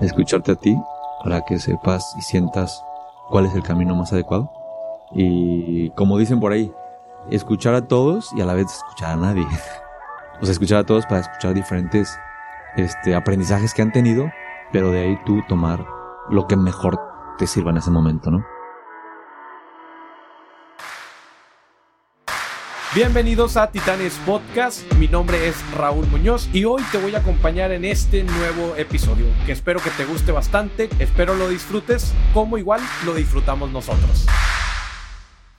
Escucharte a ti para que sepas y sientas cuál es el camino más adecuado. Y como dicen por ahí, escuchar a todos y a la vez escuchar a nadie. o sea, escuchar a todos para escuchar diferentes este, aprendizajes que han tenido, pero de ahí tú tomar lo que mejor te sirva en ese momento, ¿no? Bienvenidos a Titanes Podcast, mi nombre es Raúl Muñoz y hoy te voy a acompañar en este nuevo episodio que espero que te guste bastante, espero lo disfrutes como igual lo disfrutamos nosotros.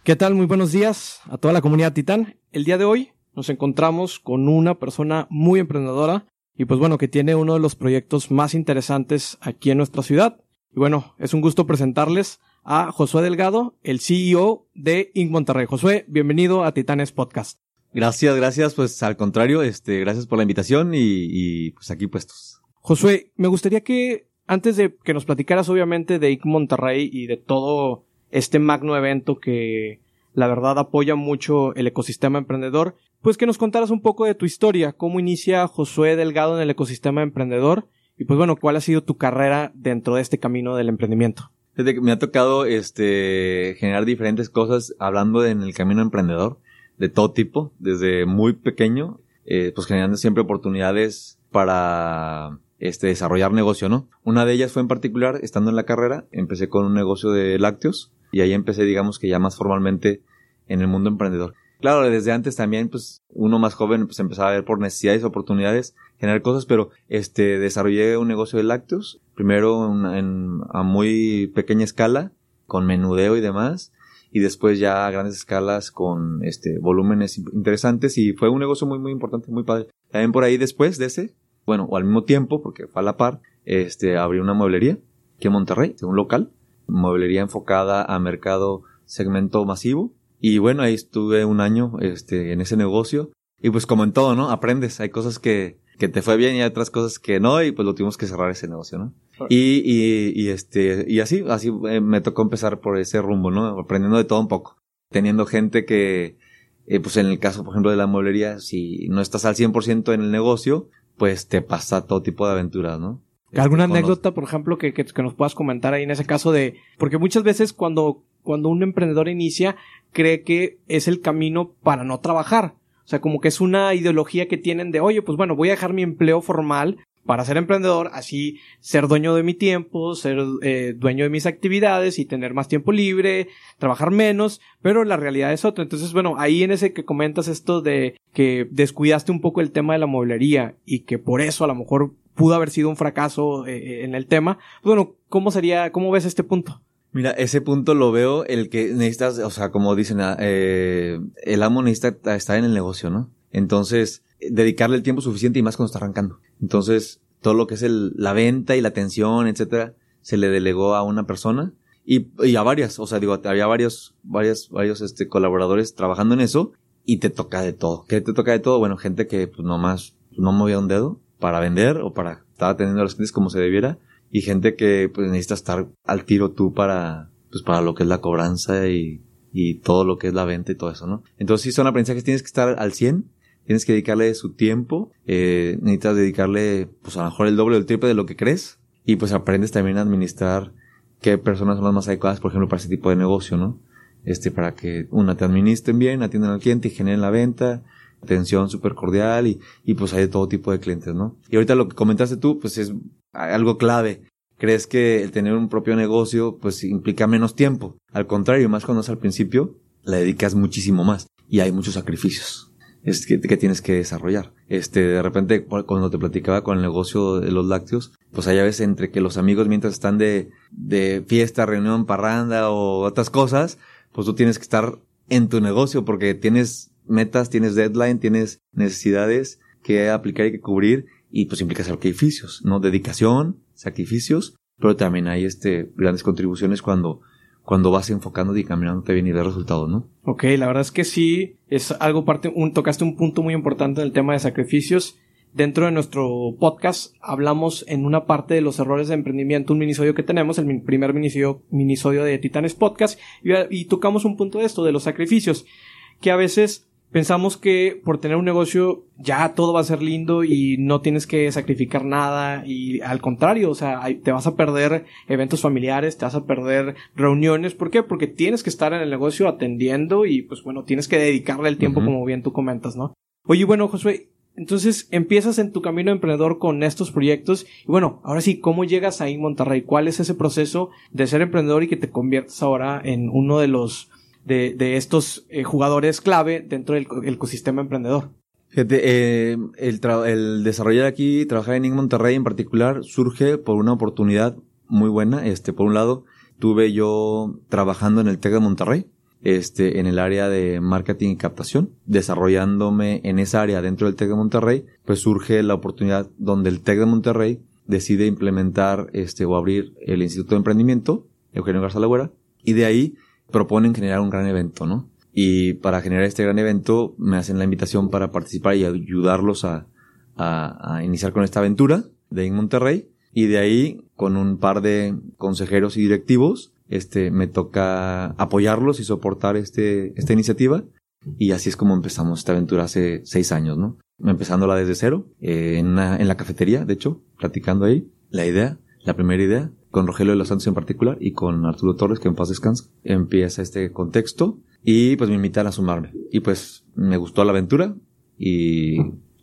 ¿Qué tal? Muy buenos días a toda la comunidad Titán. El día de hoy nos encontramos con una persona muy emprendedora y pues bueno, que tiene uno de los proyectos más interesantes aquí en nuestra ciudad. Y bueno, es un gusto presentarles a Josué Delgado, el CEO de Inc. Monterrey. Josué, bienvenido a Titanes Podcast. Gracias, gracias. Pues al contrario, este, gracias por la invitación y, y pues aquí puestos. Josué, me gustaría que antes de que nos platicaras obviamente de Inc. Monterrey y de todo este magno evento que la verdad apoya mucho el ecosistema emprendedor, pues que nos contaras un poco de tu historia, cómo inicia Josué Delgado en el ecosistema emprendedor y pues bueno, cuál ha sido tu carrera dentro de este camino del emprendimiento. Desde que me ha tocado este generar diferentes cosas hablando en el camino emprendedor de todo tipo, desde muy pequeño, eh, pues generando siempre oportunidades para este desarrollar negocio, ¿no? Una de ellas fue en particular estando en la carrera, empecé con un negocio de lácteos y ahí empecé digamos que ya más formalmente en el mundo emprendedor. Claro, desde antes también, pues, uno más joven, pues, empezaba a ver por necesidades, oportunidades, generar cosas, pero, este, desarrollé un negocio de lácteos, primero en, a muy pequeña escala, con menudeo y demás, y después ya a grandes escalas con, este, volúmenes interesantes, y fue un negocio muy, muy importante, muy padre. También por ahí después de ese, bueno, o al mismo tiempo, porque fue a la par, este, abrí una mueblería, aquí en Monterrey, un local, mueblería enfocada a mercado segmento masivo, y bueno, ahí estuve un año este, en ese negocio. Y pues como en todo, ¿no? Aprendes. Hay cosas que, que te fue bien y hay otras cosas que no. Y pues lo tuvimos que cerrar ese negocio, ¿no? Y, y, y este, y así, así eh, me tocó empezar por ese rumbo, ¿no? Aprendiendo de todo un poco. Teniendo gente que, eh, pues en el caso, por ejemplo, de la mueblería, si no estás al 100% en el negocio, pues te pasa todo tipo de aventuras, ¿no? ¿Alguna anécdota, por ejemplo, que, que, que, nos puedas comentar ahí en ese caso de, porque muchas veces cuando, cuando un emprendedor inicia, cree que es el camino para no trabajar. O sea, como que es una ideología que tienen de, oye, pues bueno, voy a dejar mi empleo formal para ser emprendedor, así ser dueño de mi tiempo, ser eh, dueño de mis actividades y tener más tiempo libre, trabajar menos, pero la realidad es otra. Entonces, bueno, ahí en ese que comentas esto de que descuidaste un poco el tema de la mueblería y que por eso a lo mejor pudo haber sido un fracaso eh, eh, en el tema, bueno, ¿cómo sería, cómo ves este punto? Mira, ese punto lo veo, el que necesitas, o sea, como dicen, ah, eh, el amo necesita estar en el negocio, ¿no? Entonces, dedicarle el tiempo suficiente y más cuando está arrancando. Entonces, todo lo que es el, la venta y la atención, etcétera, se le delegó a una persona y, a varias, o sea, digo, había varios, varios, varios, este, colaboradores trabajando en eso y te toca de todo. ¿Qué te toca de todo? Bueno, gente que, pues, nomás no movía un dedo para vender o para estar atendiendo a los clientes como se debiera y gente que pues necesita estar al tiro tú para pues para lo que es la cobranza y, y todo lo que es la venta y todo eso, ¿no? Entonces sí son aprendizajes, tienes que estar al 100, tienes que dedicarle su tiempo, eh, necesitas dedicarle pues a lo mejor el doble o el triple de lo que crees y pues aprendes también a administrar qué personas son las más adecuadas, por ejemplo, para ese tipo de negocio, ¿no? Este, para que una te administren bien, atiendan al cliente y generen la venta, atención súper cordial y, y pues hay de todo tipo de clientes, ¿no? Y ahorita lo que comentaste tú, pues es algo clave. ¿Crees que el tener un propio negocio pues implica menos tiempo? Al contrario, más cuando es al principio, le dedicas muchísimo más y hay muchos sacrificios que, que, tienes que desarrollar. Este, de repente, cuando te platicaba con el negocio de los lácteos, pues hay a veces entre que los amigos mientras están de, de fiesta, reunión, parranda o otras cosas, pues tú tienes que estar en tu negocio porque tienes metas, tienes deadline, tienes necesidades que aplicar y que cubrir y pues implica sacrificios, ¿no? Dedicación, sacrificios, pero también hay este grandes contribuciones cuando cuando vas enfocándote y caminándote bien y ves resultados, ¿no? Ok, la verdad es que sí, es algo parte, un, tocaste un punto muy importante en el tema de sacrificios. Dentro de nuestro podcast hablamos en una parte de los errores de emprendimiento, un minisodio que tenemos, el primer minisodio, minisodio de Titanes Podcast, y tocamos un punto de esto, de los sacrificios, que a veces Pensamos que por tener un negocio ya todo va a ser lindo y no tienes que sacrificar nada y al contrario, o sea, te vas a perder eventos familiares, te vas a perder reuniones. ¿Por qué? Porque tienes que estar en el negocio atendiendo y pues bueno, tienes que dedicarle el tiempo como bien tú comentas, ¿no? Oye, bueno, Josué, entonces empiezas en tu camino emprendedor con estos proyectos y bueno, ahora sí, ¿cómo llegas ahí en Monterrey? ¿Cuál es ese proceso de ser emprendedor y que te conviertes ahora en uno de los de, estos eh, jugadores clave dentro del ecosistema emprendedor. Eh, el, el desarrollar aquí, trabajar en Monterrey en particular, surge por una oportunidad muy buena. Este, por un lado, tuve yo trabajando en el TEC de Monterrey, este, en el área de marketing y captación, desarrollándome en esa área dentro del TEC de Monterrey, pues surge la oportunidad donde el TEC de Monterrey decide implementar este o abrir el Instituto de Emprendimiento, Eugenio Garza Lagüera, y de ahí proponen generar un gran evento, ¿no? Y para generar este gran evento me hacen la invitación para participar y ayudarlos a, a, iniciar con esta aventura de Monterrey. Y de ahí, con un par de consejeros y directivos, este, me toca apoyarlos y soportar este, esta iniciativa. Y así es como empezamos esta aventura hace seis años, ¿no? Empezándola desde cero, eh, en, en la cafetería, de hecho, platicando ahí, la idea, la primera idea, con Rogelio de los Santos en particular y con Arturo Torres, que en paz descansa, empieza este contexto y pues me invitan a sumarme. Y pues me gustó la aventura y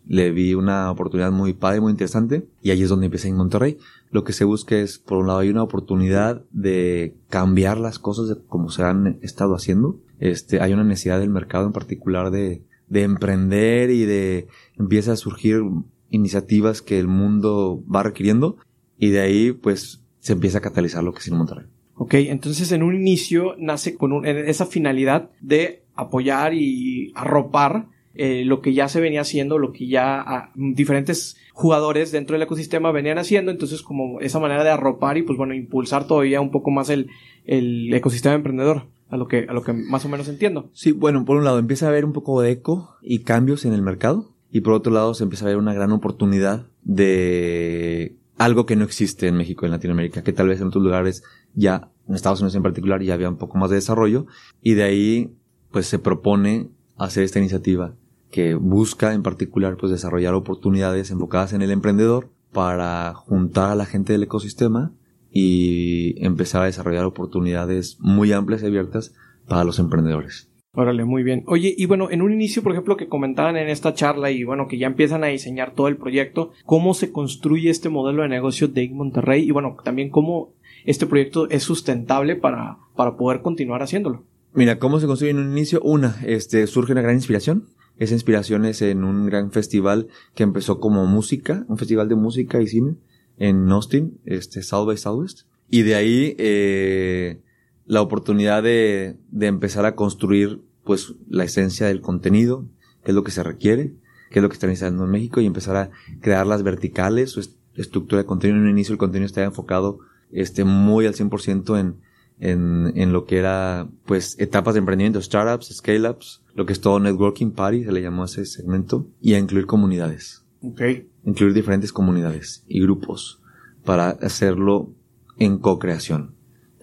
le vi una oportunidad muy padre, muy interesante y ahí es donde empecé en Monterrey. Lo que se busca es, por un lado, hay una oportunidad de cambiar las cosas como se han estado haciendo. Este, hay una necesidad del mercado en particular de, de emprender y de empieza a surgir iniciativas que el mundo va requiriendo y de ahí pues se empieza a catalizar lo que es en Monterrey. Ok, entonces en un inicio nace con esa finalidad de apoyar y arropar eh, lo que ya se venía haciendo, lo que ya ah, diferentes jugadores dentro del ecosistema venían haciendo, entonces como esa manera de arropar y pues bueno, impulsar todavía un poco más el, el ecosistema emprendedor, a lo que, a lo que más o menos entiendo. Sí, bueno, por un lado empieza a haber un poco de eco y cambios en el mercado, y por otro lado se empieza a ver una gran oportunidad de algo que no existe en México y en Latinoamérica, que tal vez en otros lugares ya, en Estados Unidos en particular, ya había un poco más de desarrollo, y de ahí, pues se propone hacer esta iniciativa que busca en particular, pues desarrollar oportunidades enfocadas en el emprendedor para juntar a la gente del ecosistema y empezar a desarrollar oportunidades muy amplias y abiertas para los emprendedores. Órale, muy bien. Oye, y bueno, en un inicio, por ejemplo, que comentaban en esta charla y bueno, que ya empiezan a diseñar todo el proyecto, cómo se construye este modelo de negocio de Monterrey y bueno, también cómo este proyecto es sustentable para, para poder continuar haciéndolo. Mira, ¿cómo se construye en un inicio? Una, este, surge una gran inspiración. Esa inspiración es en un gran festival que empezó como música, un festival de música y cine en Austin, este, South by Southwest. Y de ahí, eh, la oportunidad de, de empezar a construir pues la esencia del contenido, qué es lo que se requiere, qué es lo que está necesitando en México y empezar a crear las verticales, su estructura de contenido. En un inicio el contenido estaba enfocado este, muy al 100% en, en, en lo que era pues etapas de emprendimiento, startups, scale-ups, lo que es todo networking party, se le llamó a ese segmento, y a incluir comunidades. Okay. Incluir diferentes comunidades y grupos para hacerlo en co-creación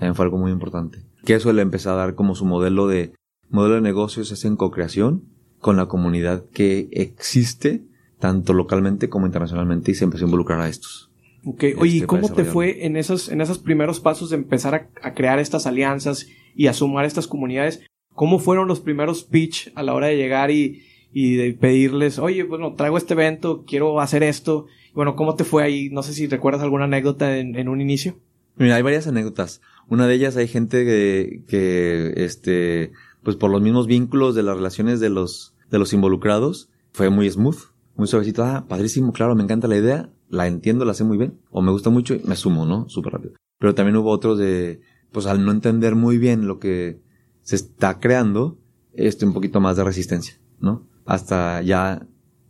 también fue algo muy importante. Que eso le empezó a dar como su modelo de, modelo de negocios es en co-creación con la comunidad que existe tanto localmente como internacionalmente y se empezó a involucrar a estos. Ok, oye, ¿y este, cómo te fue en esos, en esos primeros pasos de empezar a, a, crear estas alianzas y a sumar estas comunidades? ¿Cómo fueron los primeros pitch a la hora de llegar y, y de pedirles, oye, bueno, traigo este evento, quiero hacer esto. Bueno, ¿cómo te fue ahí? No sé si recuerdas alguna anécdota en, en un inicio. Mira, hay varias anécdotas. Una de ellas hay gente que, este, pues por los mismos vínculos de las relaciones de los, de los involucrados, fue muy smooth, muy suavecito. Ah, padrísimo, claro, me encanta la idea, la entiendo, la sé muy bien, o me gusta mucho y me sumo, ¿no? Súper rápido. Pero también hubo otros de, pues al no entender muy bien lo que se está creando, este, un poquito más de resistencia, ¿no? Hasta ya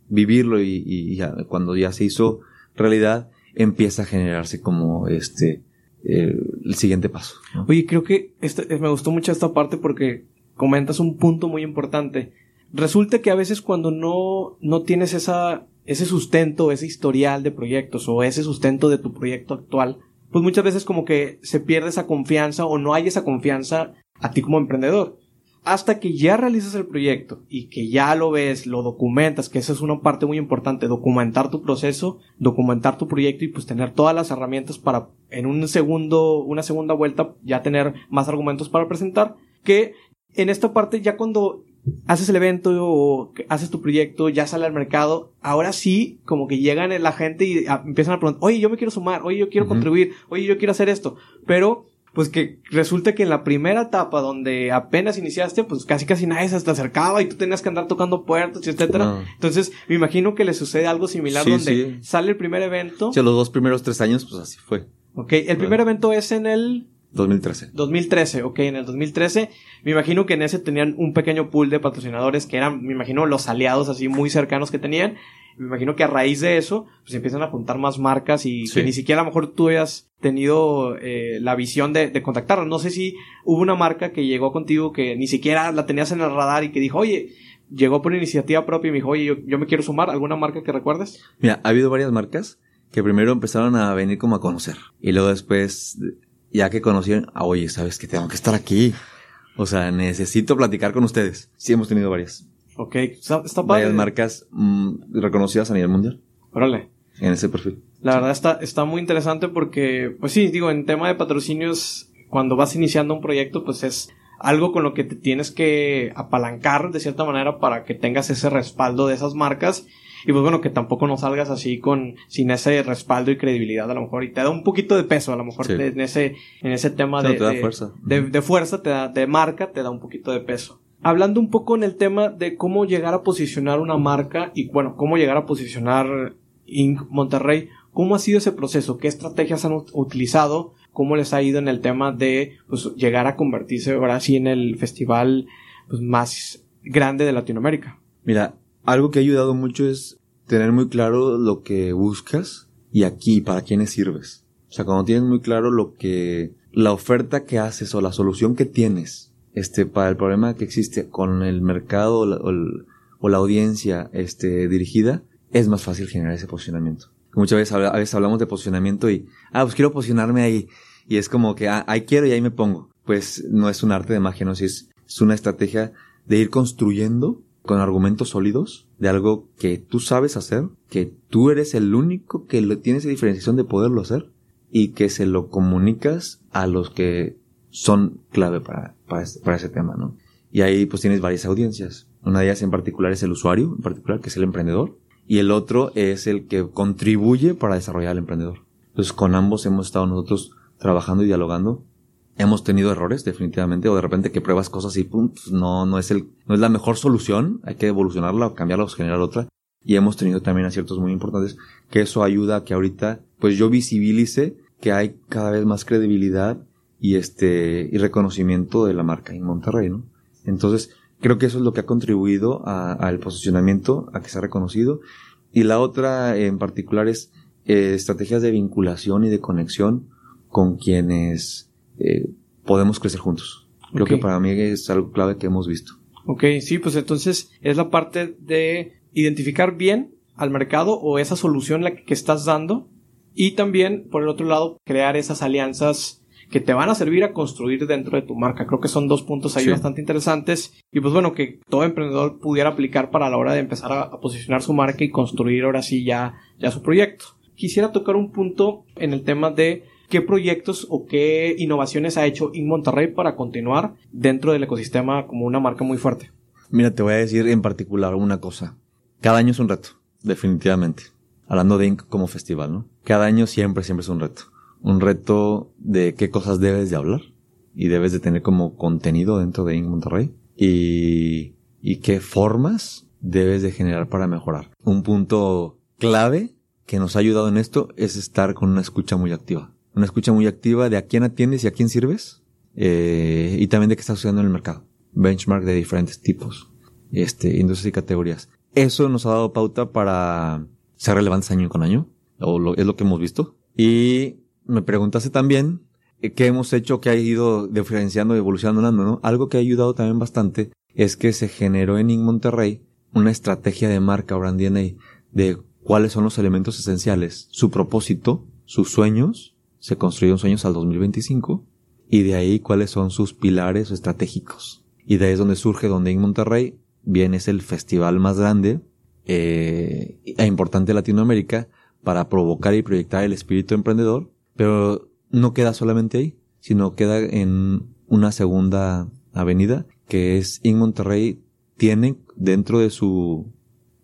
vivirlo y, y ya, cuando ya se hizo realidad, empieza a generarse como este, el siguiente paso. Oye, creo que este, me gustó mucho esta parte porque comentas un punto muy importante. Resulta que a veces cuando no, no tienes esa, ese sustento, ese historial de proyectos o ese sustento de tu proyecto actual, pues muchas veces como que se pierde esa confianza o no hay esa confianza a ti como emprendedor. Hasta que ya realizas el proyecto y que ya lo ves, lo documentas, que esa es una parte muy importante, documentar tu proceso, documentar tu proyecto y pues tener todas las herramientas para en un segundo, una segunda vuelta ya tener más argumentos para presentar, que en esta parte ya cuando haces el evento o haces tu proyecto, ya sale al mercado, ahora sí, como que llegan la gente y empiezan a preguntar, oye, yo me quiero sumar, oye, yo quiero uh -huh. contribuir, oye, yo quiero hacer esto, pero pues que resulta que en la primera etapa donde apenas iniciaste, pues casi casi nadie se te acercaba y tú tenías que andar tocando puertas, etcétera. No. Entonces, me imagino que le sucede algo similar Sí, donde sí. sale el primer evento. Sí, los dos primeros tres años, pues así fue. Ok, el primer evento es en el 2013. 2013, ok, en el 2013. Me imagino que en ese tenían un pequeño pool de patrocinadores que eran, me imagino, los aliados así muy cercanos que tenían. Me imagino que a raíz de eso, pues empiezan a apuntar más marcas y Sí. que ni siquiera a lo mejor tú hayas tenido eh, la visión de, de contactarlos. No sé si hubo una marca que llegó contigo que ni siquiera la tenías en el radar y que dijo, oye, llegó por iniciativa propia y me dijo, oye, yo, yo me quiero sumar. ¿Alguna marca que recuerdes? Mira, ha habido varias marcas que primero empezaron a venir como a conocer. Y luego después, ya que conocieron, ah, oye, sabes que tengo que estar aquí. O sea, necesito platicar con ustedes. Sí, hemos tenido varias. Ok, está, está padre. Varias marcas mm, reconocidas a nivel mundial Órale. en ese perfil. La verdad está, está muy interesante porque, pues sí, digo, en tema de patrocinios, cuando vas iniciando un proyecto, pues es algo con lo que te tienes que apalancar de cierta manera para que tengas ese respaldo de esas marcas. Y pues bueno, que tampoco no salgas así con, sin ese respaldo y credibilidad a lo mejor. Y te da un poquito de peso a lo mejor Sí. te- en ese, en ese tema de, te da de- fuerza. de, de fuerza, te da, de marca, te da un poquito de peso. Hablando un poco en el tema de cómo llegar a posicionar una marca y bueno, cómo llegar a posicionar Inc. Monterrey, ¿cómo ha sido ese proceso? ¿Qué estrategias han ut- utilizado? ¿Cómo les ha ido en el tema de pues, llegar a convertirse ahora sí en el festival pues, más grande de Latinoamérica? Mira, algo que ha ayudado mucho es tener muy claro lo que buscas y aquí para quiénes sirves. O sea, cuando tienes muy claro lo que, la oferta que haces o la solución que tienes, este, para el problema que existe con el mercado o la, o el- o audiencia, este, dirigida, es más fácil generar ese posicionamiento. Muchas veces, a veces hablamos de posicionamiento y, ah, pues quiero posicionarme ahí. Y es como que, ah, ahí quiero y ahí me pongo. Pues no es un arte de magia, no, sí es, es una estrategia de ir construyendo con argumentos sólidos de algo que tú sabes hacer, que tú eres el único que lo, tiene esa diferenciación de poderlo hacer y que se lo comunicas a los que son clave para, para, este- para ese tema, ¿no? Y ahí pues tienes varias audiencias. Una de ellas en particular es el usuario, en particular, que es el emprendedor. Y el otro es el que contribuye para desarrollar al emprendedor. Entonces con ambos hemos estado nosotros trabajando y dialogando. Hemos tenido errores, definitivamente, o de repente que pruebas cosas y pum, pues, no, no es el, no es la mejor solución. Hay que evolucionarla o cambiarla o generar otra. Y hemos tenido también aciertos muy importantes que eso ayuda a que ahorita, pues yo visibilice que hay cada vez más credibilidad y este, y reconocimiento de la marca en Monterrey, ¿no? Entonces, creo que eso es lo que ha contribuido al posicionamiento, a que sea reconocido. Y la otra en particular es eh, estrategias de vinculación y de conexión con quienes eh, podemos crecer juntos. Creo que para mí es algo clave que hemos visto. Ok, sí, pues entonces es la parte de identificar bien al mercado o esa solución la que estás dando y también, por el otro lado, crear esas alianzas que te van a servir a construir dentro de tu marca. Creo que son dos puntos ahí Sí. bastante interesantes y pues bueno, que todo emprendedor pudiera aplicar para la hora de empezar a, a posicionar su marca y construir ahora sí ya, ya su proyecto. Quisiera tocar un punto en el tema de qué proyectos o qué innovaciones ha hecho In Monterrey para continuar dentro del ecosistema como una marca muy fuerte. Mira, te voy a decir en particular una cosa. Cada año es un reto, definitivamente. Hablando de Inc. como festival, ¿no? Cada año siempre, siempre es un reto. Un reto de qué cosas debes de hablar y debes de tener como contenido dentro de Inc. Monterrey y, y qué formas debes de generar para mejorar. Un punto clave que nos ha ayudado en esto es estar con una escucha muy activa. Una escucha muy activa de a quién atiendes y a quién sirves eh, y también de qué está sucediendo en el mercado. Benchmark de diferentes tipos, este, industrias y categorías. Eso nos ha dado pauta para ser relevantes año con año, o es lo que hemos visto. Y me preguntaste también eh, qué hemos hecho que ha ido diferenciando y evolucionando, ¿no? Algo que ha ayudado también bastante es que se generó en In Monterrey una estrategia de marca brand DNA de cuáles son los elementos esenciales, su propósito, sus sueños, se construyeron sueños al 2025, y de ahí cuáles son sus pilares estratégicos. Y de ahí es donde surge, donde en Monterrey viene es el festival más grande eh, e importante de Latinoamérica para provocar y proyectar el espíritu emprendedor, pero no queda solamente ahí, sino queda en una segunda avenida que es In Monterrey tiene dentro de su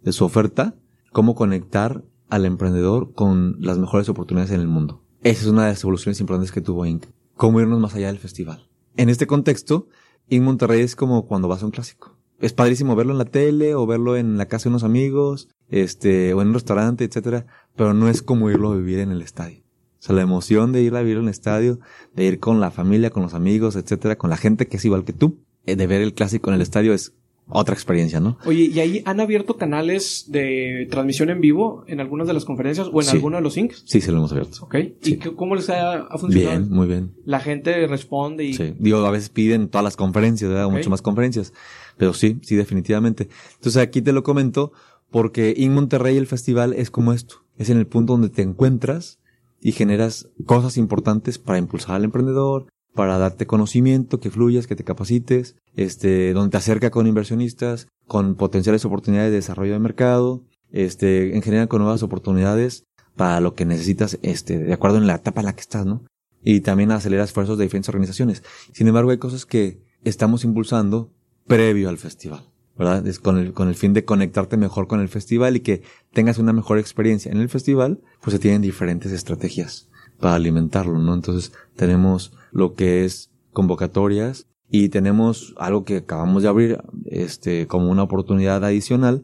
de su oferta cómo conectar al emprendedor con las mejores oportunidades en el mundo. Esa es una de las evoluciones importantes que tuvo Inc. Cómo irnos más allá del festival. En este contexto, Inc. Monterrey es como cuando vas a un clásico. Es padrísimo verlo en la tele o verlo en la casa de unos amigos, este, o en un restaurante, etcétera, pero no es como irlo a vivir en el estadio. O sea, la emoción de ir a vivir en el estadio, de ir con la familia, con los amigos, etcétera, con la gente que es igual que tú, eh, de ver el clásico en el estadio es otra experiencia, ¿no? Oye, ¿y ahí han abierto canales de transmisión en vivo en algunas de las conferencias o en alguno de los syncs? Sí, se lo hemos abierto. Ok. ¿Y cómo les ha, funcionado? Bien, muy bien. La gente responde y... Sí, digo, a veces piden todas las conferencias, ¿verdad? Mucho más conferencias. Pero sí, sí, definitivamente. Entonces aquí te lo comento porque en Monterrey el festival es como esto. Es en el punto donde te encuentras y generas cosas importantes para impulsar al emprendedor, para darte conocimiento, que fluyas, que te capacites, este, donde te acerca con inversionistas, con potenciales oportunidades de desarrollo de mercado, este, en general con nuevas oportunidades para lo que necesitas, este, de acuerdo en la etapa en la que estás, ¿no? Y también acelera esfuerzos de diferentes organizaciones. Sin embargo, hay cosas que estamos impulsando previo al festival, ¿verdad? Es con el, con el fin de conectarte mejor con el festival y que tengas una mejor experiencia en el festival, pues se tienen diferentes estrategias para alimentarlo, ¿no? Entonces, tenemos lo que es convocatorias y tenemos algo que acabamos de abrir este como una oportunidad adicional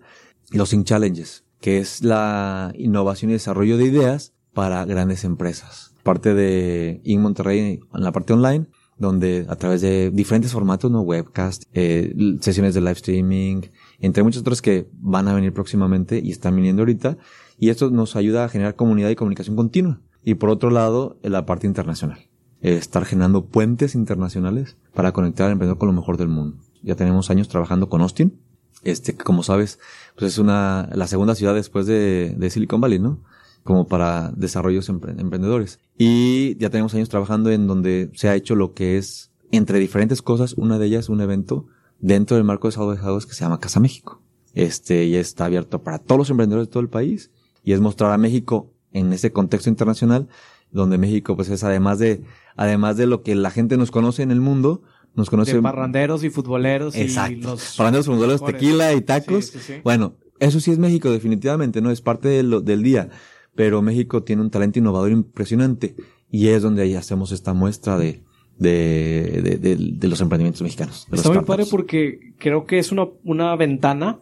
los In Challenges que es la innovación y desarrollo de ideas para grandes empresas. Parte de In Monterrey en la parte online donde a través de diferentes formatos no webcast eh, sesiones de live streaming entre muchos otros que van a venir próximamente y están viniendo ahorita. Y esto nos ayuda a generar comunidad y comunicación continua y por otro lado la parte internacional estar generando puentes internacionales para conectar al emprendedor con lo mejor del mundo. Ya tenemos años trabajando con Austin, este, como sabes, pues es una, la segunda ciudad después de, de Silicon Valley, ¿no? Como para desarrollos emprendedores. Y ya tenemos años trabajando en donde se ha hecho lo que es, entre diferentes cosas, una de ellas un evento dentro del marco de de que se llama Casa México. Este, y está abierto para todos los emprendedores de todo el país y es mostrar a México en ese contexto internacional donde México pues es además de además de lo que la gente nos conoce en el mundo, nos conoce de parranderos y futboleros Exacto. y los parranderos, futboleros, tequila y tacos. bueno, eso sí es México definitivamente, no es parte de del día, pero México tiene un talento innovador impresionante y es donde ahí hacemos esta muestra de de, de, de, los emprendimientos mexicanos. Está muy padre porque creo que es una, una ventana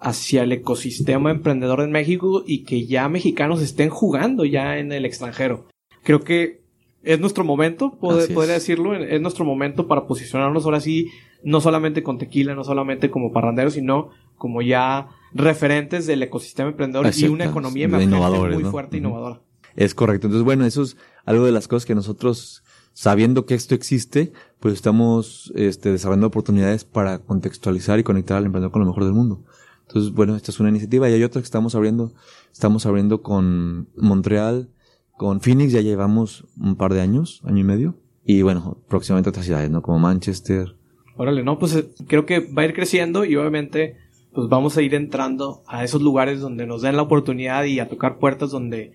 hacia el ecosistema emprendedor en México y que ya mexicanos estén jugando ya en el extranjero creo que es nuestro momento, podría decirlo, es nuestro momento para posicionarnos ahora sí, no solamente con tequila, no solamente como parranderos, sino como ya referentes del ecosistema emprendedor y una economía muy fuerte e innovadora. Es correcto. Entonces, bueno, eso es algo de las cosas que nosotros, sabiendo que esto existe, pues estamos este, desarrollando oportunidades para contextualizar y conectar al emprendedor con lo mejor del mundo. Entonces, bueno, esta es una iniciativa y hay otra que estamos abriendo, estamos abriendo con Montreal, con Phoenix ya llevamos un par de años, año y medio. Y bueno, próximamente otras ciudades, ¿no? Como Manchester. Órale, no, pues eh, creo que va a ir creciendo y obviamente pues vamos a ir entrando a esos lugares donde nos den la oportunidad y a tocar puertas donde,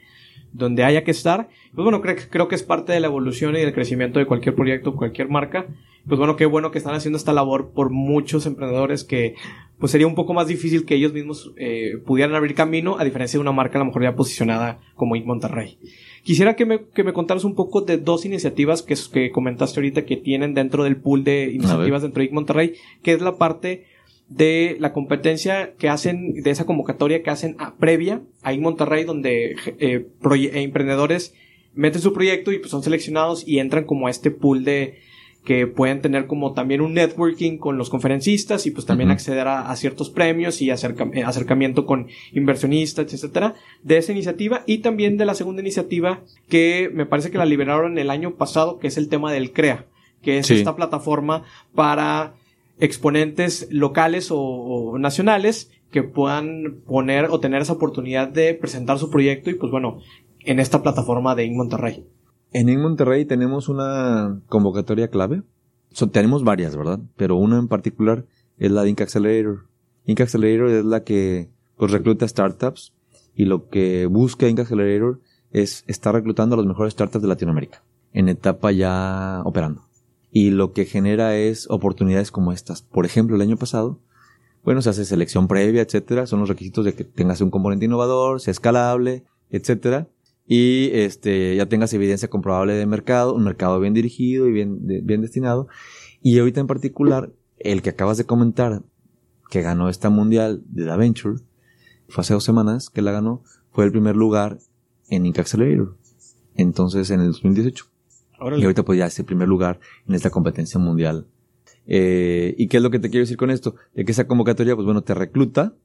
donde haya que estar. Pues bueno, creo, creo que es parte de la evolución y del crecimiento de cualquier proyecto, cualquier marca. Pues bueno, qué bueno que están haciendo esta labor por muchos emprendedores que pues sería un poco más difícil que ellos mismos eh, pudieran abrir camino, a diferencia de una marca a lo mejor ya posicionada como Inc. Monterrey. Quisiera que me, que me contaras un poco de dos iniciativas que, que comentaste ahorita que tienen dentro del pool de iniciativas dentro de Inc. Monterrey, que es la parte de la competencia que hacen, de esa convocatoria que hacen a, previa a Inc. Monterrey, donde eh, eh, emprendedores meten su proyecto y pues son seleccionados y entran como a este pool de, que pueden tener como también un networking con los conferencistas y pues también acceder a, ciertos premios y eh, acercamiento con inversionistas, etcétera, de esa iniciativa y también de la segunda iniciativa que me parece que la liberaron el año pasado, que es el tema del CREA, que es esta plataforma para exponentes locales o, nacionales que puedan poner o tener esa oportunidad de presentar su proyecto y pues bueno, en esta plataforma de In Monterrey. En Monterrey tenemos una convocatoria clave. tenemos varias, ¿verdad? Pero una en particular es la de Inc. Accelerator. Inc. Accelerator es la que pues, recluta startups y lo que busca Inc. Accelerator es estar reclutando a los mejores startups de Latinoamérica en etapa ya operando. Y lo que genera es oportunidades como estas. Por ejemplo, el año pasado, bueno, se hace selección previa, etcétera. Son los requisitos de que tengas un componente innovador, sea escalable, etcétera y este, ya tengas evidencia comprobable de mercado, un mercado bien dirigido y bien, bien destinado. Y ahorita en particular, el que acabas de comentar, que ganó esta mundial de Da Venture, fue hace dos semanas que la ganó, fue el primer lugar en Inc. Accelerator. Entonces, en el 2018. Y ahorita pues ya es el primer lugar en esta competencia mundial. Eh, ¿Y qué es lo que te quiero decir con esto? De que esa convocatoria, pues bueno, te recluta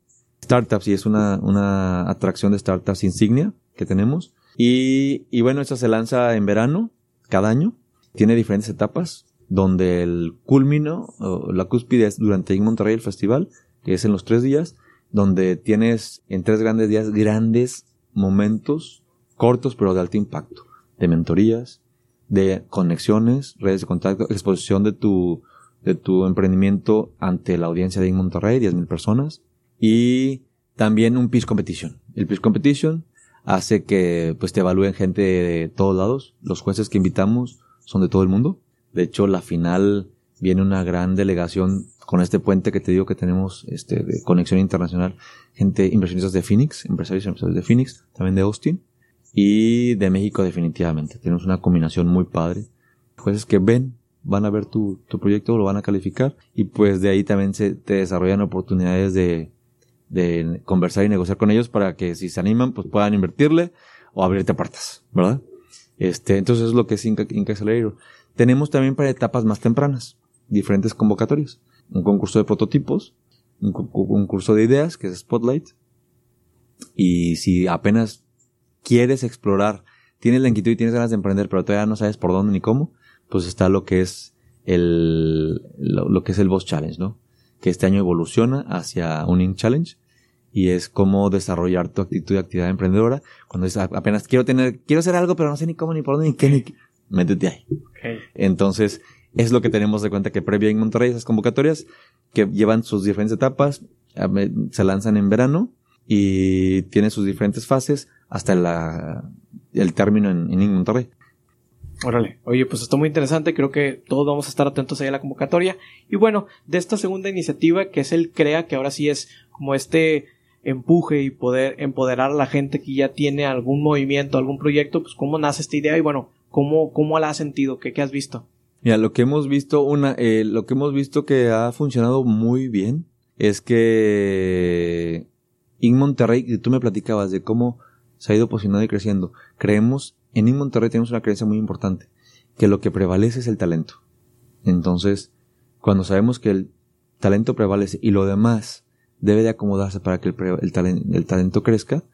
startups y es una, una atracción de startups insignia que tenemos y, bueno, esta se lanza en verano, cada año. Tiene diferentes etapas, donde el culmino, la cúspide es durante Monterrey el festival, que es en los tres días, donde tienes en tres grandes días grandes momentos cortos pero de alto impacto, de mentorías, de conexiones, redes de contacto, exposición de tu, de tu emprendimiento ante la audiencia de Monterrey, 10.000 personas, y también un Peace Competition. El Peace Competition hace que pues te evalúen gente de todos lados. Los jueces que invitamos son de todo el mundo. De hecho, la final viene una gran delegación con este puente que te digo que tenemos este de conexión internacional, gente inversionistas de Phoenix, empresarios y empresarios de Phoenix, también de Austin y de México definitivamente. Tenemos una combinación muy padre. Jueces que ven, van a ver tu, tu proyecto, lo van a calificar y pues de ahí también se te desarrollan oportunidades de de conversar y negociar con ellos para que si se animan, pues puedan invertirle o abrirte puertas, ¿verdad? Este, entonces es lo que es Inca, Accelerator. Tenemos también para etapas más tempranas, diferentes convocatorias. Un concurso de prototipos, un concurso de ideas, que es Spotlight. Y si apenas quieres explorar, tienes la inquietud y tienes ganas de emprender, pero todavía no sabes por dónde ni cómo, pues está lo que es el, lo que es el Boss Challenge, ¿no? Que este año evoluciona hacia un Inc Challenge y es cómo desarrollar tu actitud de actividad emprendedora. Cuando dices, apenas quiero tener, quiero hacer algo, pero no sé ni cómo, ni por dónde, ni qué, ni qué. Métete ahí. Entonces, es lo que tenemos de cuenta que previo en Monterrey, esas convocatorias, que llevan sus diferentes etapas, se lanzan en verano y tienen sus diferentes fases hasta la, el término en, en Monterrey. Órale, oye, pues está muy interesante, creo que todos vamos a estar atentos ahí a la convocatoria. Y bueno, de esta segunda iniciativa, que es el CREA, que ahora sí es como este empuje y poder empoderar a la gente que ya tiene algún movimiento, algún proyecto, pues cómo nace esta idea y bueno, cómo, cómo la has sentido, qué, qué has visto. Mira, lo que hemos visto, una, eh, lo que hemos visto que ha funcionado muy bien es que en Monterrey, tú me platicabas de cómo se ha ido posicionando y creciendo. Creemos en Monterrey tenemos una creencia muy importante, que lo que prevalece es el talento. Entonces, cuando sabemos que el talento prevalece y lo demás debe de acomodarse para que el, talento crezca,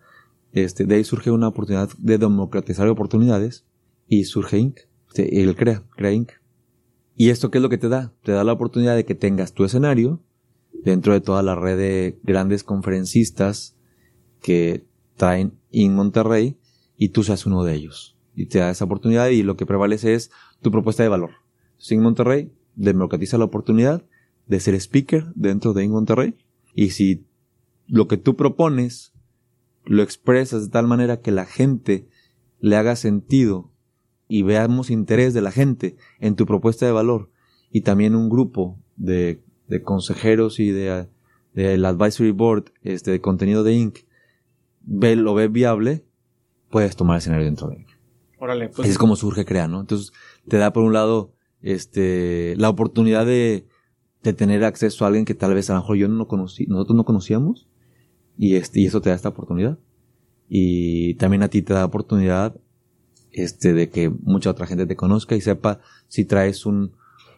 este, de ahí surge una oportunidad de democratizar oportunidades y surge Inc. El crea, crea Inc. ¿Y esto qué es lo que te da? Te da la oportunidad de que tengas tu escenario dentro de toda la red de grandes conferencistas que traen In Monterrey y tú seas uno de ellos. Y te da esa oportunidad y lo que prevalece es tu propuesta de valor. Sin Monterrey democratiza la oportunidad de ser speaker dentro de In Monterrey y si lo que tú propones lo expresas de tal manera que la gente le haga sentido y veamos interés de la gente en tu propuesta de valor y también un grupo de, de consejeros y de, del advisory board, este, de contenido de Inc., ve, lo ve viable, puedes tomar escenario dentro de Inc. Órale, pues. Así es como surge Crea, ¿no? Entonces, te da por un lado, este, la oportunidad de, de tener acceso a alguien que tal vez a lo mejor yo no conocí, nosotros no conocíamos, y este, y eso te da esta oportunidad. Y también a ti te da oportunidad, este, de que mucha otra gente te conozca y sepa si traes un,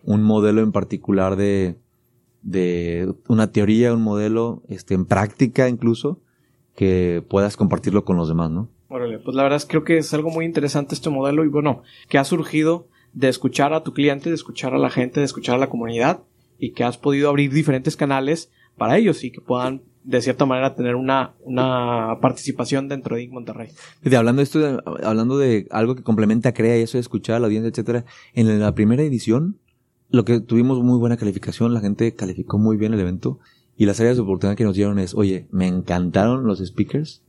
un modelo en particular de, de una teoría, un modelo, este, en práctica incluso, que puedas compartirlo con los demás, ¿no? Órale, pues la verdad es creo que es algo muy interesante este modelo y bueno, que ha surgido de escuchar a tu cliente, de escuchar a la gente, de escuchar a la comunidad y que has podido abrir diferentes canales para ellos y que puedan de cierta manera tener una, una participación dentro de. Monterrey. De, hablando de esto, hablando de algo que complementa Crea y eso de escuchar a la audiencia, etcétera, en la primera edición, lo que tuvimos muy buena calificación, la gente calificó muy bien el evento y las áreas de oportunidad que nos dieron es, oye, me encantaron los speakers,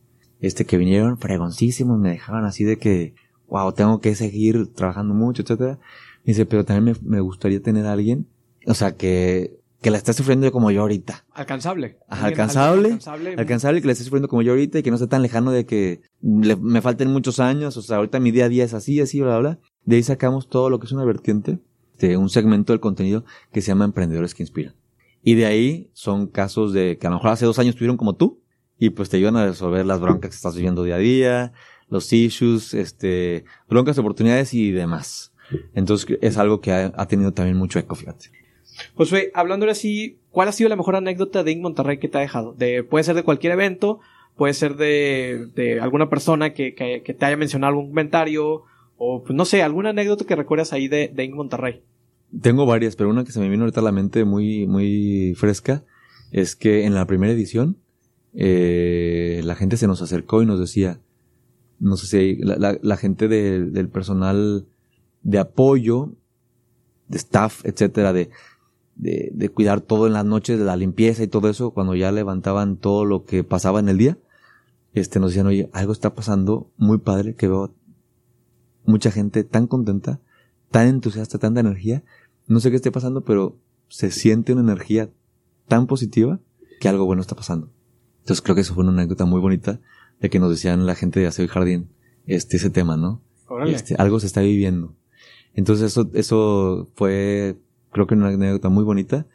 este que vinieron fregoncísimos, me dejaban así de que, wow, tengo que seguir trabajando mucho, etcétera. Me dice, pero también me, me gustaría tener a alguien, o sea, que, que la esté sufriendo como yo ahorita. Alcanzable. Ajá, alcanzable, alcanzable. alcanzable que le esté sufriendo como yo ahorita y que no sea tan lejano de que le- me falten muchos años, o sea, ahorita mi día a día es así, así, bla, bla, bla. De ahí sacamos todo lo que es una vertiente de un segmento del contenido que se llama Emprendedores que Inspiran. Y de ahí son casos de que a lo mejor hace dos años tuvieron como tú y pues te ayudan a resolver las broncas que estás viviendo día a día, los issues, este, broncas, oportunidades y demás. Entonces es algo que ha, ha tenido también mucho eco, fíjate. Josué, hablándole así, ¿cuál ha sido la mejor anécdota de Inc. Monterrey que te ha dejado? De, puede ser de cualquier evento, puede ser de, de alguna persona que, que, que te haya mencionado algún comentario, o pues no sé, alguna anécdota que recuerdas ahí de, de Inc. Monterrey. Tengo varias, pero una que se me vino ahorita a la mente muy, muy fresca es que en la primera edición eh, la gente se nos acercó y nos decía, no sé si la, la- gente de- del personal de apoyo, de staff, etcétera, de, de, de cuidar todo en las noches, de la limpieza y todo eso, cuando ya levantaban todo lo que pasaba en el día, este, nos decían, oye, algo está pasando muy padre que veo mucha gente tan contenta, tan entusiasta, tanta energía, no sé qué esté pasando, pero se siente una energía tan positiva que algo bueno está pasando. Entonces creo que eso fue una anécdota muy bonita de que nos decían la gente de Aseo y Jardín, este, ese tema, ¿no? Este, algo se está viviendo. Entonces eso, eso fue, creo que una anécdota muy bonita,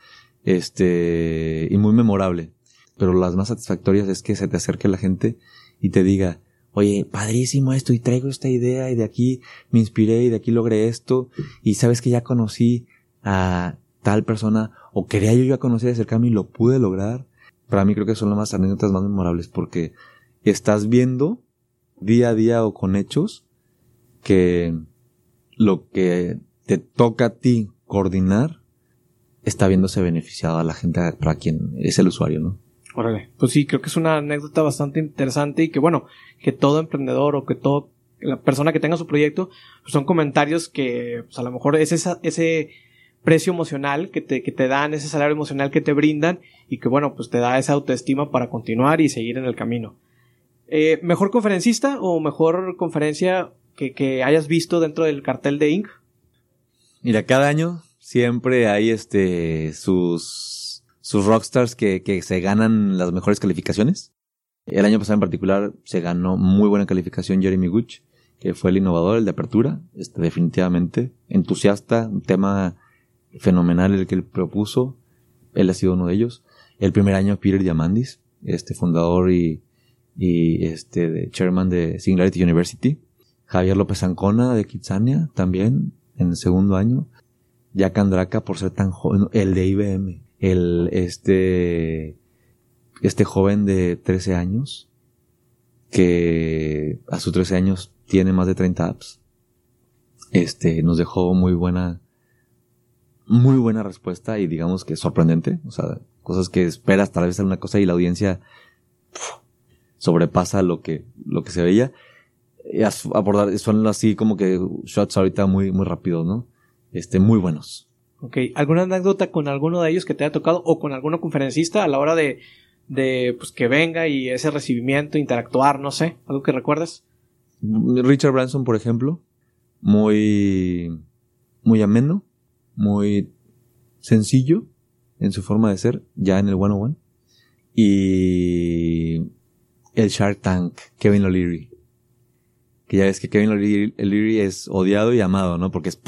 este, y muy memorable. Pero las más satisfactorias es que se te acerque la gente y te diga, oye, padrísimo esto, y traigo esta idea, y de aquí me inspiré, y de aquí logré esto, y sabes que ya conocí a tal persona, o quería yo ya conocer y acercarme y lo pude lograr. Para mí creo que son las anécdotas más memorables porque estás viendo día a día o con hechos que lo que te toca a ti coordinar está viéndose beneficiado a la gente para quien es el usuario, ¿no? Órale. Pues sí, creo que es una anécdota bastante interesante y que bueno, que todo emprendedor o que todo la persona que tenga su proyecto, pues son comentarios que pues a lo mejor es esa, ese precio emocional que te, que te dan, ese salario emocional que te brindan y que bueno, pues te da esa autoestima para continuar y seguir en el camino. Eh, ¿Mejor conferencista o mejor conferencia que, que hayas visto dentro del cartel de Inc? Mira, cada año siempre hay este sus sus rockstars que, que se ganan las mejores calificaciones. El año pasado en particular se ganó muy buena calificación Jeremy Guch, que fue el innovador, el de apertura, este, definitivamente entusiasta, un tema fenomenal el que él propuso, él ha sido uno de ellos. El primer año Peter Diamandis, este fundador y, este de chairman de Singularity University. Javier López Ancona de Kitsania también en el segundo año. Jack Andraka por ser tan joven, el de IBM, el este este joven de 13 años que a sus 13 años tiene más de 30 apps. Este nos dejó muy buena muy buena respuesta y digamos que sorprendente, o sea, cosas que esperas tal vez alguna cosa y la audiencia pf, sobrepasa lo que lo que se veía. Y abordar son así como que shots ahorita muy muy rápidos, ¿no? Este muy buenos. Ok, ¿alguna anécdota con alguno de ellos que te haya tocado o con alguno conferencista a la hora de, de pues que venga y ese recibimiento, interactuar, no sé, algo que recuerdes? Richard Branson, por ejemplo, muy, muy ameno, muy sencillo en su forma de ser, ya en el one on one. y el Shark Tank, Kevin O'Leary. Que ya ves que Kevin O'Leary es odiado y amado, ¿no? Porque es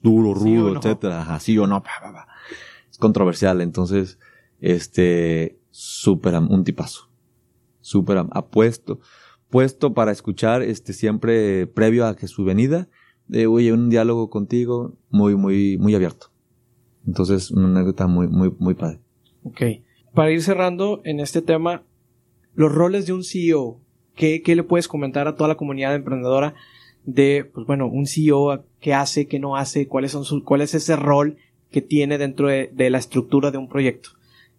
duro, rudo, etcétera. Así o no. Es controversial. Entonces, este, súper, un tipazo. Súper apuesto. Puesto para escuchar, este, siempre previo a que su venida, de, oye, un diálogo contigo muy, muy, muy abierto. Entonces, una anécdota muy, muy, muy padre. Ok. Para ir cerrando en este tema, los roles de un CEO, ¿qué, qué le puedes comentar a toda la comunidad emprendedora de, pues bueno, un CEO, qué hace, qué no hace, cuáles son sus, cuál es ese rol que tiene dentro de, la estructura de un proyecto?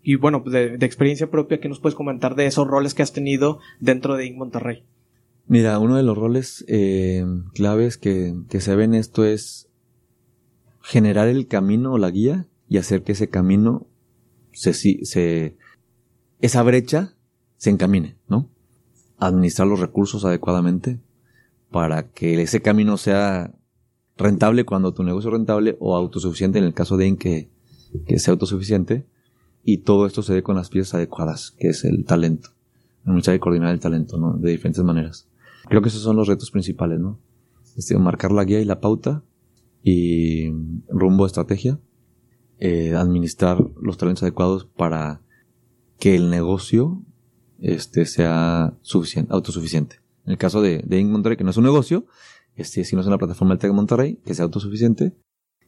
Y bueno, pues de, experiencia propia, ¿qué nos puedes comentar de esos roles que has tenido dentro de Inc. Monterrey? Mira, uno de los roles eh, claves que, que se ve en esto es generar el camino o la guía y hacer que ese camino se, se, esa brecha se encamine, ¿no? Administrar los recursos adecuadamente para que ese camino sea rentable cuando tu negocio es rentable o autosuficiente en el caso de en que, que sea autosuficiente y todo esto se dé con las piezas adecuadas, que es el talento. Mucha de coordinar el talento, ¿no? De diferentes maneras. Creo que esos son los retos principales, ¿no? Este, marcar la guía y la pauta y rumbo estrategia, eh, administrar los talentos adecuados para que el negocio este, sea suficiente, autosuficiente. En el caso de, de Monterrey, que no es un negocio, este, no es una plataforma del Tec Monterrey, que sea autosuficiente.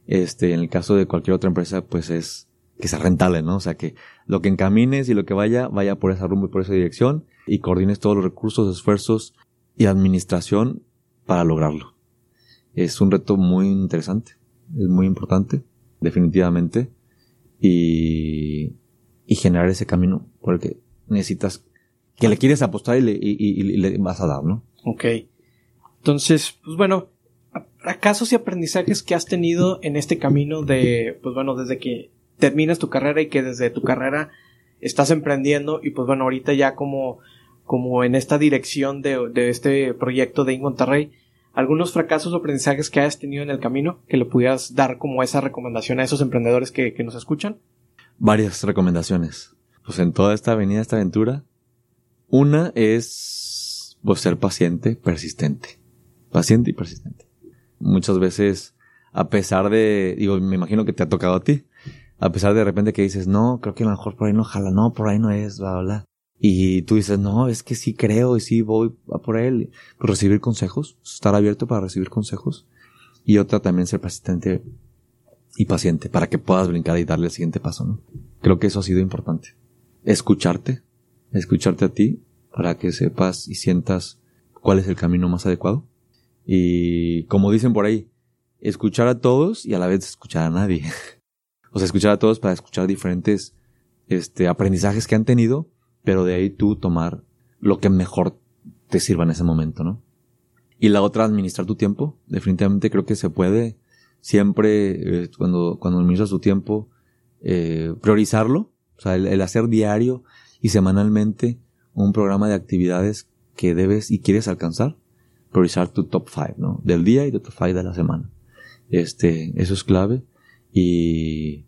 Este, en el caso de cualquier otra empresa, pues es que sea rentable, ¿no? O sea, que lo que encamines y lo que vaya, vaya por esa rumbo y por esa dirección y coordines todos los recursos, esfuerzos y administración para lograrlo. Es un reto muy interesante, es muy importante, definitivamente, y, y generar ese camino porque necesitas que le quieres apostar y le, y, le vas a dar, ¿no? Ok. Entonces, pues bueno, ¿acaso y aprendizajes que has tenido en este camino de, pues bueno, desde que terminas tu carrera y que desde tu carrera estás emprendiendo y pues bueno, ahorita ya como, como en esta dirección de, de este proyecto de Monterrey, algunos fracasos o aprendizajes que hayas tenido en el camino que le pudieras dar como esa recomendación a esos emprendedores que, que nos escuchan? Varias recomendaciones. Pues en toda esta avenida, esta aventura, una es pues, ser paciente, persistente. Paciente y persistente. Muchas veces, a pesar de, digo, me imagino que te ha tocado a ti, a pesar de, de repente que dices, no, creo que a lo mejor por ahí no jala, no, por ahí no es, bla, bla, Y tú dices, no, es que sí creo y sí voy a por él. Recibir consejos, estar abierto para recibir consejos. Y otra también ser persistente y paciente para que puedas brincar y darle el siguiente paso, ¿no? Creo que eso ha sido importante. Escucharte, escucharte a ti para que sepas y sientas cuál es el camino más adecuado. Y como dicen por ahí, escuchar a todos y a la vez escuchar a nadie. o sea, escuchar a todos para escuchar diferentes este, aprendizajes que han tenido, pero de ahí tú tomar lo que mejor te sirva en ese momento, ¿no? Y la otra, administrar tu tiempo. Definitivamente creo que se puede siempre, eh, cuando, cuando administras tu tiempo, eh, priorizarlo. O sea, el, hacer diario y semanalmente un programa de actividades que debes y quieres alcanzar, priorizar tu top 5, ¿no? Del día y tu top 5 de la semana. Este, eso es clave y,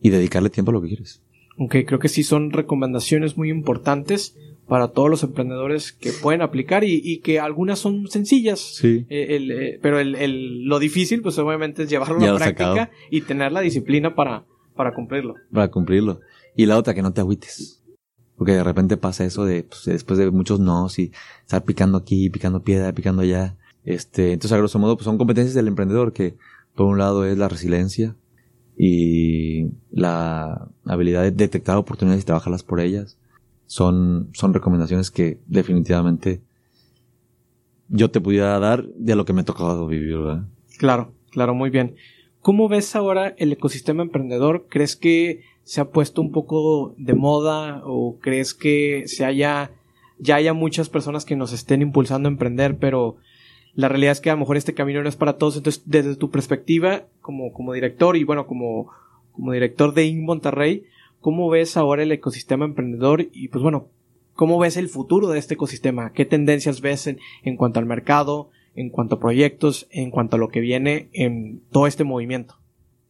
y dedicarle tiempo a lo que quieres. Ok, creo que sí son recomendaciones muy importantes para todos los emprendedores que pueden aplicar y, y que algunas son sencillas. Sí. Eh, el, eh, pero el, lo difícil, pues obviamente es llevarlo a la práctica y tener la disciplina para, para cumplirlo. Para cumplirlo. Y la otra, que no te agüites. Porque de repente pasa eso de, pues, después de muchos no, y estar picando aquí, picando piedra, picando allá. Este, entonces a grosso modo, pues son competencias del emprendedor que, por un lado, es la resiliencia y la habilidad de detectar oportunidades y trabajarlas por ellas. Son, son recomendaciones que definitivamente yo te pudiera dar de lo que me ha tocado vivir, ¿verdad? Claro, claro, muy bien. ¿Cómo ves ahora el ecosistema emprendedor? ¿Crees que se ha puesto un poco de moda o crees que se haya ya haya muchas personas que nos estén impulsando a emprender, pero la realidad es que a lo mejor este camino no es para todos. Entonces, desde tu perspectiva, como, como director y bueno, como, como director de In Monterrey, ¿cómo ves ahora el ecosistema emprendedor? Y pues bueno, ¿cómo ves el futuro de este ecosistema? ¿Qué tendencias ves en, en cuanto al mercado, en cuanto a proyectos, en cuanto a lo que viene en todo este movimiento?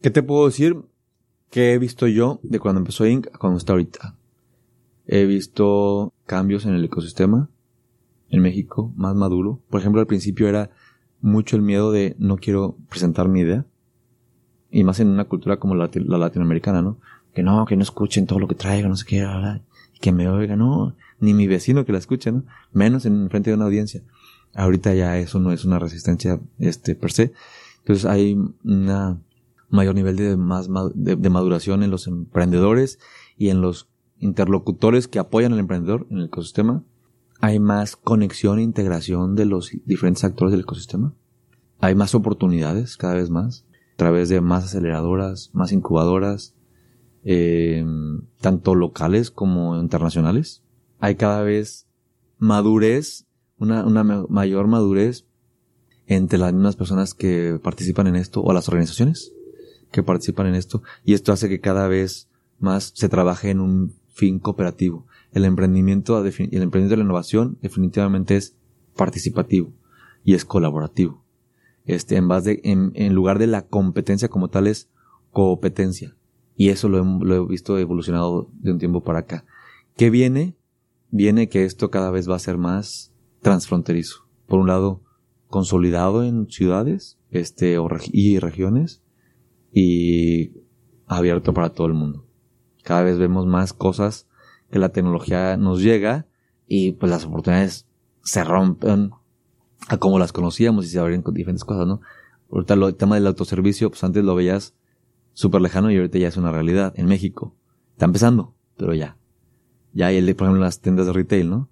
¿Qué te puedo decir? ¿Qué he visto yo de cuando empezó Inc. a cuando está ahorita? He visto cambios en el ecosistema en México más maduro. Por ejemplo, al principio era mucho el miedo de no quiero presentar mi idea. Y más en una cultura como la, latinoamericana, ¿no? Que no, que no escuchen todo lo que traiga, no sé qué, y que me oiga, no, ni mi vecino que la escuche, ¿no? Menos en frente de una audiencia. Ahorita ya eso no es una resistencia, este, per se. Entonces hay una mayor nivel de, más, de maduración en los emprendedores y en los interlocutores que apoyan al emprendedor en el ecosistema. Hay más conexión e integración de los diferentes actores del ecosistema. Hay más oportunidades cada vez más a través de más aceleradoras, más incubadoras, eh, tanto locales como internacionales. Hay cada vez madurez, una, una mayor madurez entre las mismas personas que participan en esto o las organizaciones que participan en esto y esto hace que cada vez más se trabaje en un fin cooperativo. El emprendimiento, el emprendimiento de la innovación definitivamente es participativo y es colaborativo. Este, en base de, en, lugar de la competencia como tal es competencia. Y eso lo he, lo he visto evolucionado de un tiempo para acá. ¿Qué viene? Viene que esto cada vez va a ser más transfronterizo. Por un lado, consolidado en ciudades, este, y regiones, y abierto para todo el mundo. Cada vez vemos más cosas que la tecnología nos llega y pues las oportunidades se rompen a como las conocíamos y se abren con diferentes cosas, ¿no? Ahorita el tema del autoservicio, pues antes lo veías súper lejano y ahorita ya es una realidad en México. Está empezando, pero ya. Ya hay el de, por ejemplo, las tiendas de retail, ¿no?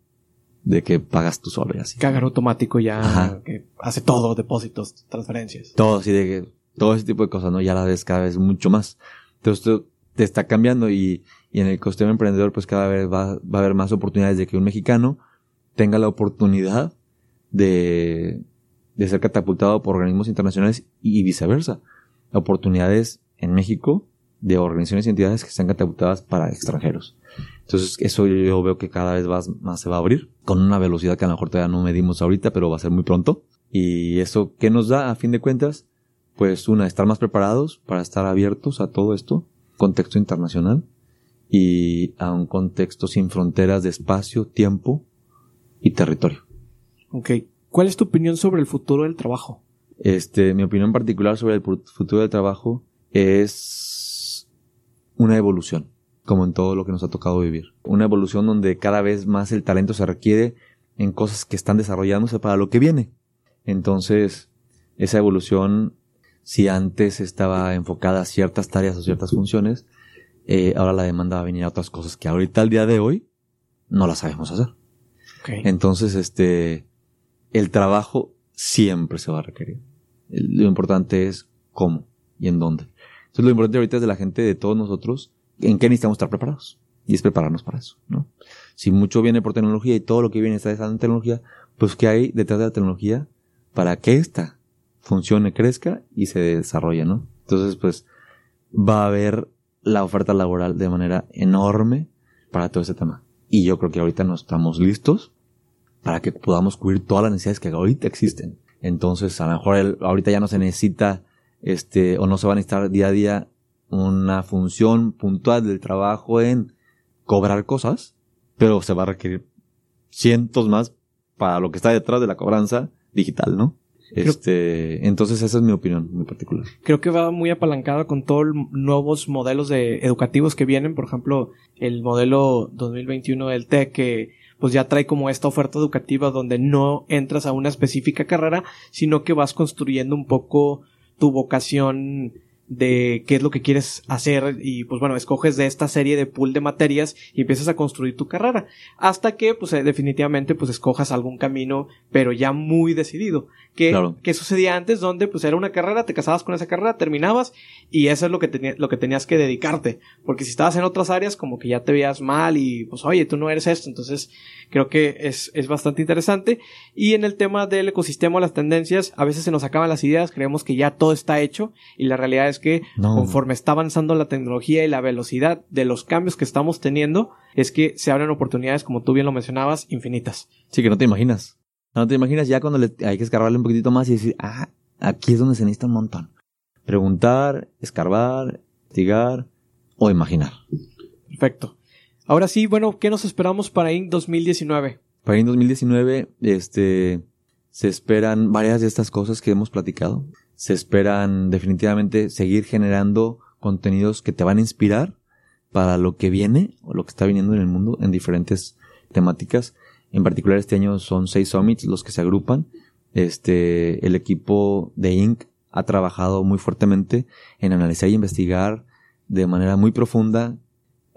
De que pagas tú solo y así. Cagar automático ya, que hace todo, depósitos, transferencias. Todo así de que, todo ese tipo de cosas, ¿no? Ya la ves cada vez mucho más. Entonces, te está cambiando y, y en el ecosistema emprendedor pues cada vez va, va a haber más oportunidades de que un mexicano tenga la oportunidad de, de ser catapultado por organismos internacionales y viceversa. Oportunidades en México de organizaciones y entidades que están catapultadas para extranjeros. Entonces, eso yo veo que cada vez más, más se va a abrir con una velocidad que a lo mejor todavía no medimos ahorita, pero va a ser muy pronto. Y eso, ¿qué nos da a fin de cuentas? Pues una, estar más preparados para estar abiertos a todo esto contexto internacional y a un contexto sin fronteras de espacio, tiempo y territorio. Ok. ¿Cuál es tu opinión sobre el futuro del trabajo? Este, mi opinión particular sobre el futuro del trabajo es una evolución, como en todo lo que nos ha tocado vivir. Una evolución donde cada vez más el talento se requiere en cosas que están desarrollándose para lo que viene. Entonces, esa evolución si antes estaba enfocada a ciertas tareas o ciertas funciones, eh, ahora la demanda va a venir a otras cosas que ahorita al día de hoy no las sabemos hacer. Entonces, este, el trabajo siempre se va a requerir. lo importante es cómo y en dónde. Entonces, lo importante ahorita es de la gente, de todos nosotros, en qué necesitamos estar preparados. Y es prepararnos para eso, ¿no? Si mucho viene por tecnología y todo lo que viene está en tecnología, pues ¿qué hay detrás de la tecnología para que esta funcione, crezca y se desarrolle, ¿no? Entonces, pues, va a haber la oferta laboral de manera enorme para todo ese tema. Y yo creo que ahorita no estamos listos para que podamos cubrir todas las necesidades que ahorita existen. Entonces, a lo mejor ahorita ya no se necesita, este, o no se va a necesitar día a día una función puntual del trabajo en cobrar cosas, pero se va a requerir cientos más para lo que está detrás de la cobranza digital, ¿no? Este, entonces esa es mi opinión muy particular. Creo que va muy apalancada con todos los nuevos modelos de educativos que vienen, por ejemplo, el modelo 2021 del TEC que pues ya trae como esta oferta educativa donde no entras a una específica carrera, sino que vas construyendo un poco tu vocación de qué es lo que quieres hacer y pues bueno, escoges de esta serie de pool de materias y empiezas a construir tu carrera hasta que pues eh, definitivamente pues escojas algún camino pero ya muy decidido que, sucedía antes donde pues era una carrera, te casabas con esa carrera, terminabas y eso es lo que, lo que tenías que dedicarte. Porque si estabas en otras áreas como que ya te veías mal y pues oye, tú no eres esto. Entonces creo que es, es bastante interesante. Y en el tema del ecosistema, las tendencias, a veces se nos acaban las ideas, creemos que ya todo está hecho y la realidad es que conforme está avanzando la tecnología y la velocidad de los cambios que estamos teniendo, es que se abren oportunidades, como tú bien lo mencionabas, infinitas. Sí, que no te imaginas. No te imaginas ya cuando le, hay que escarbarle un poquitito más y decir, ah, aquí es donde se necesita un montón. Preguntar, escarbar, investigar o imaginar. Perfecto. Ahora sí, bueno, ¿qué nos esperamos para Inc. 2019? Para Inc. 2019, este, se esperan varias de estas cosas que hemos platicado. Se esperan definitivamente seguir generando contenidos que te van a inspirar para lo que viene o lo que está viniendo en el mundo en diferentes temáticas. En particular este año son seis summits los que se agrupan. Este, el equipo de Inc. ha trabajado muy fuertemente en analizar y investigar de manera muy profunda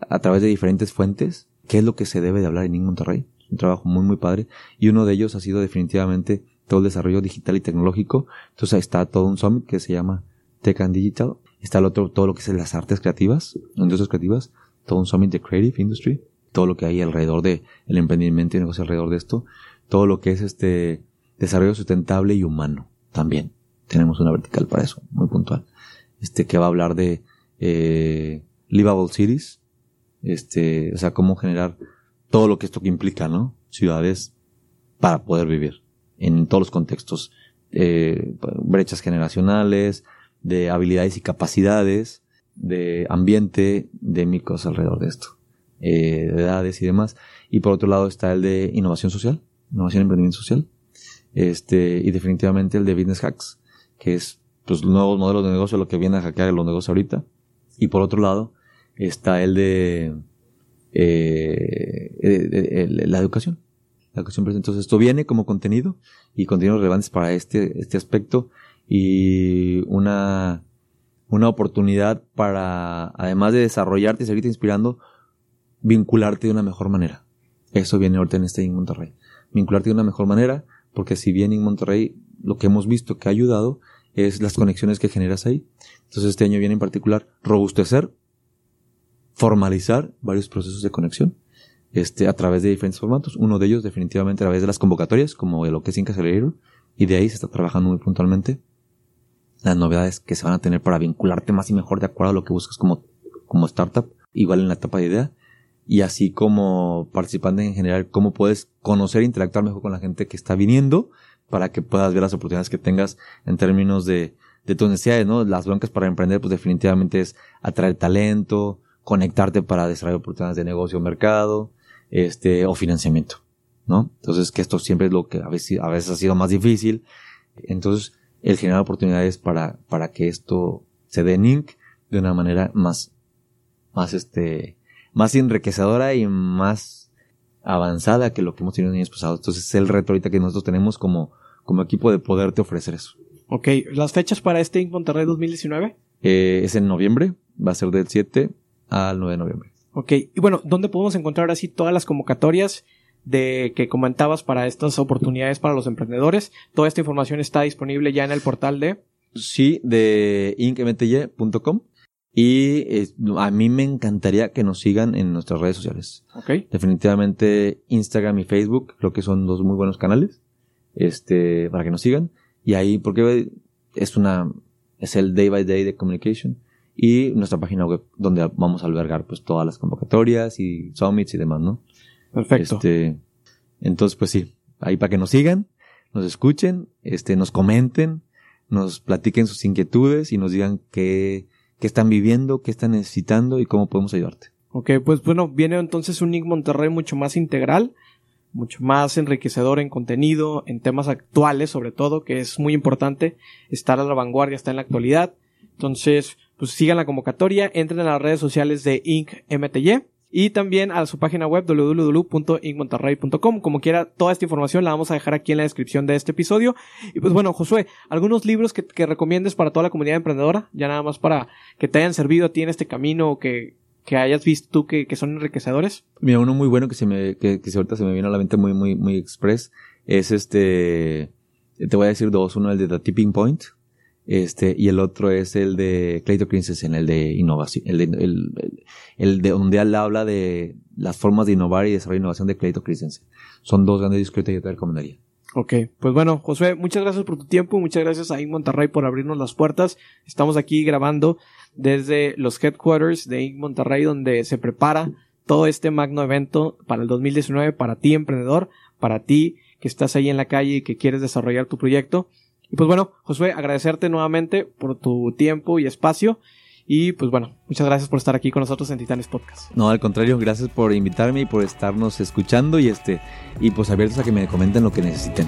a través de diferentes fuentes qué es lo que se debe de hablar en Inc. Monterrey. Un trabajo muy muy padre y uno de ellos ha sido definitivamente todo el desarrollo digital y tecnológico. Entonces ahí está todo un summit que se llama Tech and Digital. Está el otro, todo lo que es las artes creativas, industrias creativas, todo un summit de Creative Industry, todo lo que hay alrededor de el emprendimiento y negocio alrededor de esto, todo lo que es este desarrollo sustentable y humano también. Tenemos una vertical para eso, muy puntual. Este que va a hablar de eh, livable cities, este, o sea, cómo generar todo lo que esto que implica, ¿no? Ciudades para poder vivir en todos los contextos, eh, brechas generacionales, de habilidades y capacidades, de ambiente, de mil alrededor de esto, eh, de edades y demás. Y por otro lado está el de innovación social, innovación y emprendimiento social, este, y definitivamente el de business hacks, que es pues nuevos modelos de negocio, lo que viene a hackear los negocios ahorita. Y por otro lado está el de, eh, la educación. La educación Entonces esto viene como contenido y contenidos relevantes para este, este aspecto y una, una oportunidad para, además de desarrollarte y seguirte inspirando, vincularte de una mejor manera. Eso viene ahorita en este en Monterrey. Vincularte de una mejor manera, porque si bien en Monterrey lo que hemos visto que ha ayudado es las conexiones que generas ahí. Entonces este año viene en particular robustecer, formalizar varios procesos de conexión este, a través de diferentes formatos. Uno de ellos definitivamente a través de las convocatorias, como lo que es Inca y de ahí se está trabajando muy puntualmente las novedades que se van a tener para vincularte más y mejor de acuerdo a lo que buscas como, como startup, igual en la etapa de idea, y así como participante en general, cómo puedes conocer e interactuar mejor con la gente que está viniendo para que puedas ver las oportunidades que tengas en términos de, de tus necesidades, ¿no? Las broncas para emprender, pues definitivamente es atraer talento, conectarte para desarrollar oportunidades de negocio mercado, este, o financiamiento, ¿no? Entonces, que esto siempre es lo que a veces, a veces ha sido más difícil. Entonces, el generar oportunidades para, para que esto se dé en Inc. de una manera más, más este, más enriquecedora y más avanzada que lo que hemos tenido en años pasados. Entonces es el reto ahorita que nosotros tenemos como, como equipo de poderte ofrecer eso. Ok, ¿las fechas para este Inc. Monterrey 2019? Eh, es en noviembre, va a ser del 7 al 9 de noviembre. Ok, y bueno, ¿dónde podemos encontrar así todas las convocatorias de que comentabas para estas oportunidades para los emprendedores. Toda esta información está disponible ya en el portal de Sí, de incmty.com. Y a mí me encantaría que nos sigan en nuestras redes sociales. Okay. Definitivamente Instagram y Facebook, creo que son dos muy buenos canales. Este, para que nos sigan. Y ahí, porque es una, es el day by day de communication. Y nuestra página web, donde vamos a albergar pues todas las convocatorias y summits y demás, ¿no? Perfecto. Este, entonces, pues sí, ahí para que nos sigan, nos escuchen, este, nos comenten, nos platiquen sus inquietudes y nos digan qué, qué están viviendo, qué están necesitando y cómo podemos ayudarte. Ok, pues bueno, viene entonces un Nick Monterrey mucho más integral, mucho más enriquecedor en contenido, en temas actuales sobre todo, que es muy importante estar a la vanguardia, estar en la actualidad. Entonces, pues sigan la convocatoria, entren a las redes sociales de Inc. MTY y también a su página web www.incmonterrey.com. Como quiera, toda esta información la vamos a dejar aquí en la descripción de este episodio. Y pues bueno, Josué, algunos libros que, que recomiendes para toda la comunidad emprendedora, ya nada más para que te hayan servido a ti en este camino o que, que hayas visto tú que, que son enriquecedores. Mira, uno muy bueno que se me, que, que ahorita se me vino a la mente muy, muy, muy express es este, te voy a decir dos, uno el de The Tipping Point, este, y el otro es el de Clayton Christensen, el de innovación, el de, donde él habla de las formas de innovar y desarrollar innovación de Clayton Christensen. Son dos grandes discos que yo te recomendaría. Ok, pues bueno, Josué, muchas gracias por tu tiempo, muchas gracias a In Monterrey por abrirnos las puertas. Estamos aquí grabando desde los headquarters de In Monterrey, donde se prepara todo este magno evento para el 2019 para ti, emprendedor, para ti que estás ahí en la calle y que quieres desarrollar tu proyecto. Y pues bueno, Josué, agradecerte nuevamente por tu tiempo y espacio. Y pues bueno, muchas gracias por estar aquí con nosotros en Titanes Podcast. No, al contrario, gracias por invitarme y por estarnos escuchando y este y pues abiertos a que me comenten lo que necesiten.